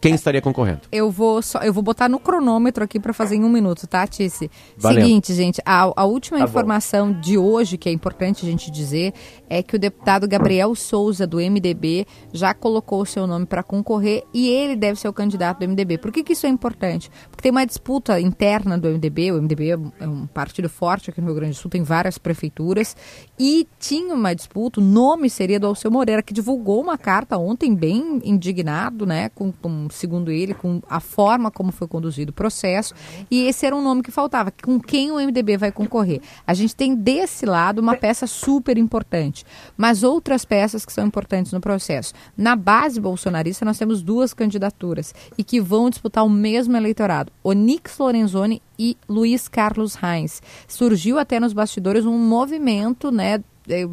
quem estaria concorrendo? Eu vou só, eu vou botar no cronômetro aqui para fazer em um minuto, tá, Tice? Valeu. Seguinte, gente, a, a última Tá bom. informação de hoje, que é importante a gente dizer, é que o deputado Gabriel Souza, do MDB, já colocou o seu nome para concorrer e ele deve ser o candidato do MDB. Por que, que isso é importante? Porque tem uma disputa interna do MDB, o MDB é um- é um partido forte aqui no Rio Grande do Sul, tem várias prefeituras, e tinha uma disputa, o nome seria do Alceu Moreira, que divulgou uma carta ontem bem indignado, né, com, com- segundo ele, com a forma como foi conduzido o processo, e esse era um nome que faltava, com quem o MDB vai concorrer. A gente tem desse lado uma peça super importante, mas outras peças que são importantes no processo. Na base bolsonarista, nós temos duas candidaturas e que vão disputar o mesmo eleitorado, Onix Lorenzoni e Luiz Carlos Reis. Surgiu até nos bastidores um movimento, né,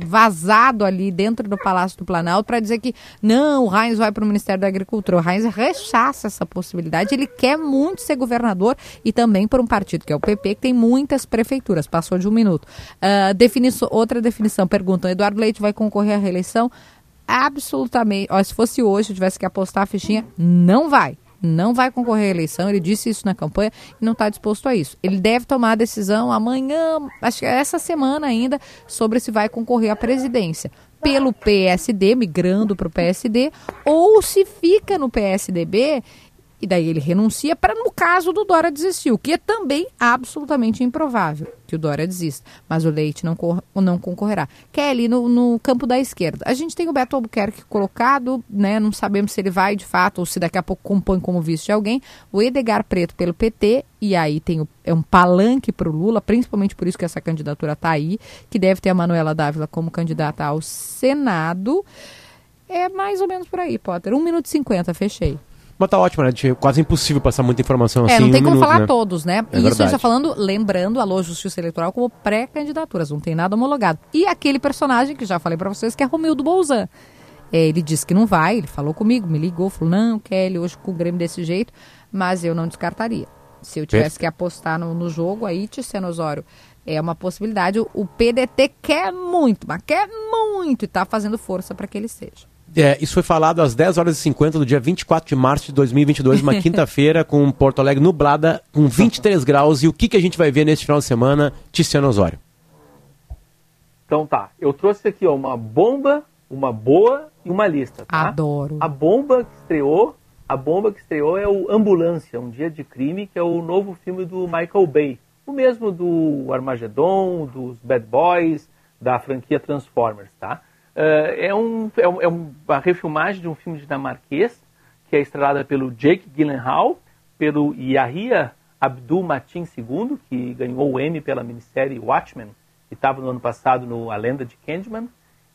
vazado ali dentro do Palácio do Planalto para dizer que não, o Reis vai para o Ministério da Agricultura. O Reis rechaça essa possibilidade. Ele quer muito ser governador e também por um partido que é o PP, que tem muitas prefeituras. Passou de um minuto. Ah, definiço- outra definição. Perguntam: Eduardo Leite vai concorrer à reeleição? Absolutamente. Ó, se fosse hoje, eu tivesse que apostar a fichinha, não vai. Não vai concorrer à eleição, ele disse isso na campanha e não está disposto a isso. Ele deve tomar a decisão amanhã, acho que é essa semana ainda, sobre se vai concorrer à presidência. Pelo PSD, migrando para o PSD, ou se fica no PSDB e daí ele renuncia para, no caso do Dória desistir, o que é também absolutamente improvável que o Dória desista. Mas o Leite não, cor- não concorrerá. Kelly, no, no campo da esquerda. A gente tem o Beto Albuquerque colocado, né? Não sabemos se ele vai de fato ou se daqui a pouco compõe como vice de alguém. O Edgar Preto pelo PT, e aí tem o, é um palanque para o Lula, principalmente por isso que essa candidatura está aí, que deve ter a Manuela Dávila como candidata ao Senado. É mais ou menos por aí, Potter. 1 minuto e 50, fechei. Mas tá ótimo, né? É quase impossível passar muita informação É, assim não tem em um como minuto, falar né? todos, né? É e isso a gente verdade. tá falando, lembrando, alô, Justiça Eleitoral, como pré-candidaturas, não tem nada homologado. E aquele personagem que já falei pra vocês, que é Romildo Bolzan. É, ele disse que não vai, ele falou comigo, me ligou, falou, não, Kelly, hoje com o Grêmio desse jeito, mas eu não descartaria. Se eu tivesse que apostar no, no jogo, aí, Ticeno Osório, é uma possibilidade. O, o PDT quer muito, mas quer muito e tá fazendo força para que ele seja. É, isso foi falado às 10 horas e 50 do dia 24 de março de 2022, uma [laughs] quinta-feira, com Porto Alegre nublada, com 23 [laughs] graus. E o que, que a gente vai ver neste final de semana, Tiziano Osório? Então tá, eu trouxe aqui ó, uma bomba, uma boa e uma lista. Tá? Adoro. A bomba que estreou, a bomba que estreou é o Ambulância, um dia de crime, que é o novo filme do Michael Bay, o mesmo do Armageddon, dos Bad Boys, da franquia Transformers, tá? Eh, é, um, é, um- é uma refilmagem de um filme dinamarquês que é estrelada pelo Jake Gyllenhaal, pelo Yahya Abdul Mateen II, que ganhou o Emmy pela minissérie Watchmen, que estava no ano passado no A Lenda de Candyman,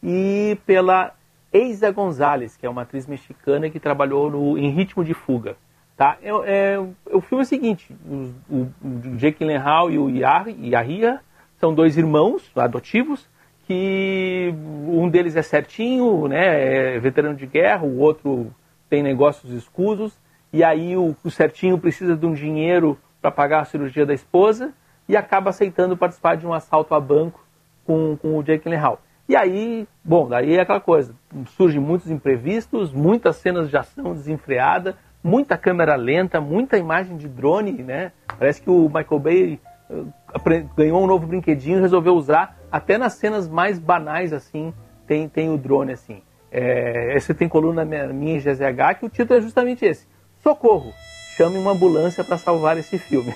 e pela Eiza Gonzalez, que é uma atriz mexicana que trabalhou no Em Ritmo de Fuga. Tá? É, é- o filme é o seguinte, os- o, o Jake Gyllenhaal e o Yah- Yahya são dois irmãos adotivos, que um deles é certinho, né, é veterano de guerra, o outro tem negócios escusos, e aí o, o certinho precisa de um dinheiro para pagar a cirurgia da esposa e acaba aceitando participar de um assalto a banco com, com o Jake Gyllenhaal. E aí, bom, daí é aquela coisa, surgem muitos imprevistos, muitas cenas de ação desenfreada, muita câmera lenta, muita imagem de drone, né? Parece que o Michael Bay eh, ganhou um novo brinquedinho resolveu usar até nas cenas mais banais assim, tem, tem o drone assim. É, esse tem coluna minha, minha em GZH que o título é justamente esse: Socorro, chame uma ambulância para salvar esse filme.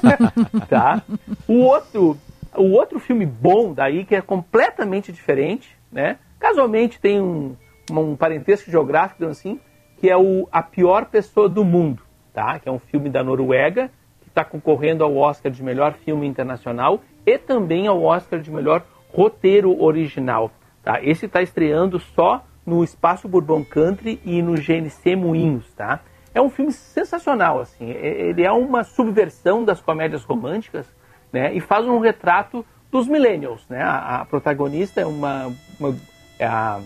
[laughs] tá? O outro, o outro filme bom daí que é completamente diferente, né? Casualmente tem um, um parentesco geográfico assim, que é o A Pior Pessoa do Mundo, tá? Que é um filme da Noruega está concorrendo ao Oscar de melhor filme internacional e também ao Oscar de melhor roteiro original. Tá? Esse está estreando só no Espaço Bourbon Country e no GNC Moinhos, tá? é um filme sensacional, assim. Ele é uma subversão das comédias românticas, né? E faz um retrato dos millennials, né? A, a protagonista é uma, uma é a,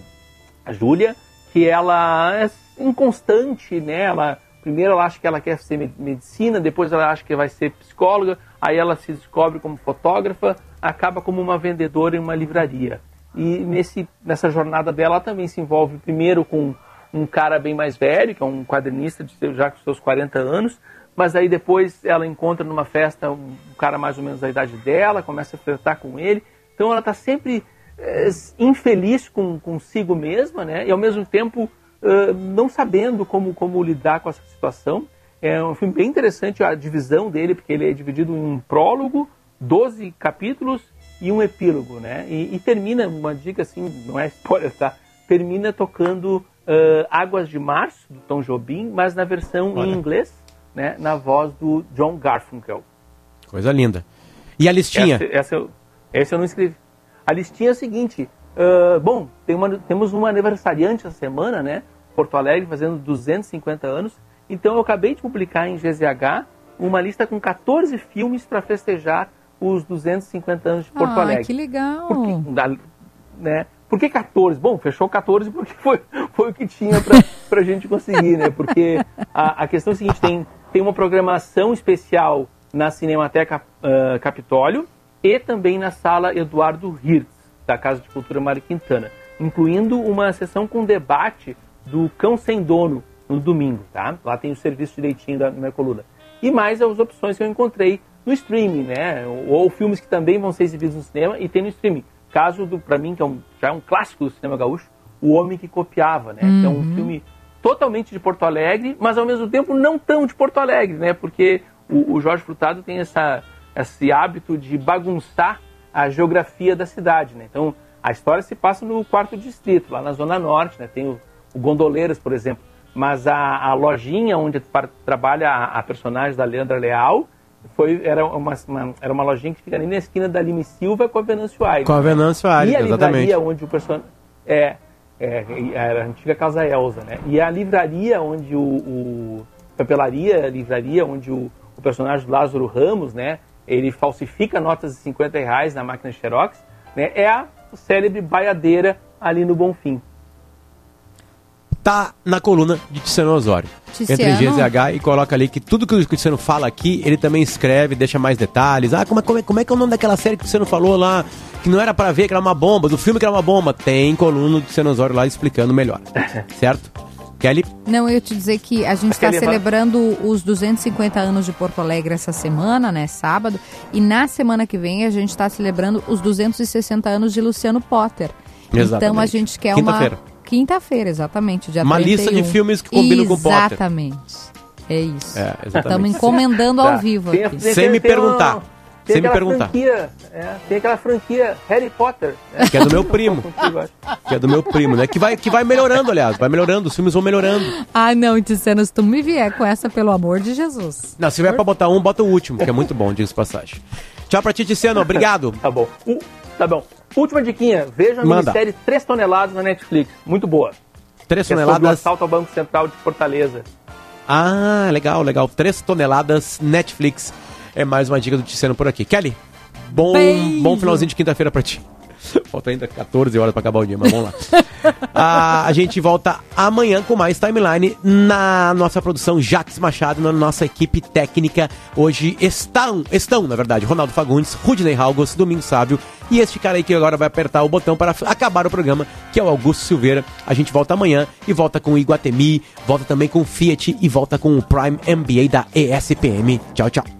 a Júlia, que ela é inconstante, né? Ela primeiro ela acha que ela quer ser medicina, depois ela acha que vai ser psicóloga, aí ela se descobre como fotógrafa, acaba como uma vendedora em uma livraria. E nesse, nessa jornada dela ela também se envolve primeiro com um cara bem mais velho, que é um quadrinista de já com seus 40 anos, mas aí depois ela encontra numa festa um cara mais ou menos da idade dela, começa a flertar com ele. Então ela está sempre é, infeliz com consigo mesma, né? E ao mesmo tempo uh, não sabendo como, como lidar com essa situação. É um filme bem interessante a divisão dele, porque ele é dividido em um prólogo, 12 capítulos e um epílogo, né? E, e termina, uma dica assim, não é spoiler, tá? Termina tocando uh, Águas de Março, do Tom Jobim, mas na versão Olha. em inglês, né? Na voz do John Garfunkel. Coisa linda. E a listinha? Essa, essa, eu, essa eu não escrevi. A listinha é a seguinte, uh, bom, tem uma, temos um aniversariante essa semana, né? Porto Alegre fazendo 250 anos. Então eu acabei de publicar em GZH uma lista com 14 filmes para festejar os 250 anos de Porto ah, Alegre. que legal! Por que, né? Por que 14? Bom, fechou 14 porque foi, foi o que tinha para [laughs] a gente conseguir, né? Porque a, a, questão é a seguinte, tem, tem uma programação especial na Cinemateca uh, Capitólio e também na Sala Eduardo Hirtz, da Casa de Cultura Mário Quintana, incluindo uma sessão com debate do Cão Sem Dono no domingo, tá? Lá tem o serviço direitinho da minha coluna. E mais as opções que eu encontrei no streaming, né? Ou, ou filmes que também vão ser exibidos no cinema e tem no streaming. Caso do, para mim, que é um, já é um clássico do cinema gaúcho, O Homem que Copiava, né? Uhum. Que é um uhum. filme totalmente de Porto Alegre, mas ao mesmo tempo não tão de Porto Alegre, né? Porque o, o Jorge Frutado tem essa, esse hábito de bagunçar a geografia da cidade, né? Então, a história se passa no quarto distrito, lá na Zona Norte, né? Tem o, o Gondoleiras, por exemplo. Mas a, a lojinha onde trabalha a, a, personagem da Leandra Leal foi, era, uma, uma, era uma lojinha que fica ali na esquina da Lima Sim com a Venâncio Aires. Com a Venâncio Aires, E a exatamente. livraria onde o personagem... É, é, era a antiga Casa Elza, né? E a livraria onde o... o papelaria, livraria onde o, o personagem Lázaro Ramos, né? Ele falsifica notas de 50 reais na máquina Xerox, né? É a célebre baiadeira ali no Bonfim tá na coluna de Tiziano Osório. Tiziano? Entra em GZH e coloca ali que tudo que o Tiziano fala aqui, ele também escreve, deixa mais detalhes. Ah, como é, como é, como é que é o nome daquela série que o Tiziano falou lá, que não era para ver, que era uma bomba, do filme que era uma bomba? Tem coluna do Tiziano Osório lá explicando melhor. [laughs] certo? Kelly? Não, eu ia te dizer que a gente está celebrando os 250 anos de Porto Alegre essa semana, né, sábado, e na semana que vem a gente está celebrando os 260 anos de Luciano Potter. Exatamente. Então a gente quer uma Quinta-feira, exatamente. Dia Uma 31. lista de filmes que combinam com o Potter. Exatamente. É isso. É, Estamos encomendando tá. ao vivo aqui. Sem me perguntar. Uma, Sem me perguntar. Franquia, é, tem aquela franquia Harry Potter. Né? Que é do meu primo. [laughs] que é do meu primo, né? Que vai, que vai melhorando, aliás. Vai melhorando, os filmes vão melhorando. Ai, não, Tiziano, se tu me vier com essa, pelo amor de Jesus. Não, se vier pra botar um, bota o último, que é muito bom, diga passagem. Tchau pra ti, Tiziano. [laughs] Obrigado. tá bom. Uh, tá bom. Última diquinha, veja a Manda. minissérie 3 toneladas na Netflix. Muito boa. 3 toneladas? É sobre o assalto ao Banco Central de Fortaleza. Ah, legal, legal. 3 toneladas Netflix. É mais uma dica do Tiziano por aqui. Kelly, bom, bom finalzinho de quinta-feira pra ti. [laughs] Falta ainda 14 horas para acabar o dia, mas vamos lá. [laughs] ah, a gente volta amanhã com mais timeline na nossa produção Jax Machado, na nossa equipe técnica. Hoje estão, estão, na verdade, Ronaldo Fagundes, Rudney Halgos, Domingo Sábio e este cara aí que agora vai apertar o botão para acabar o programa, que é o Augusto Silveira. A gente volta amanhã e volta com o Iguatemi, volta também com o Fiat e volta com o Prime MBA da ESPM. Tchau, tchau.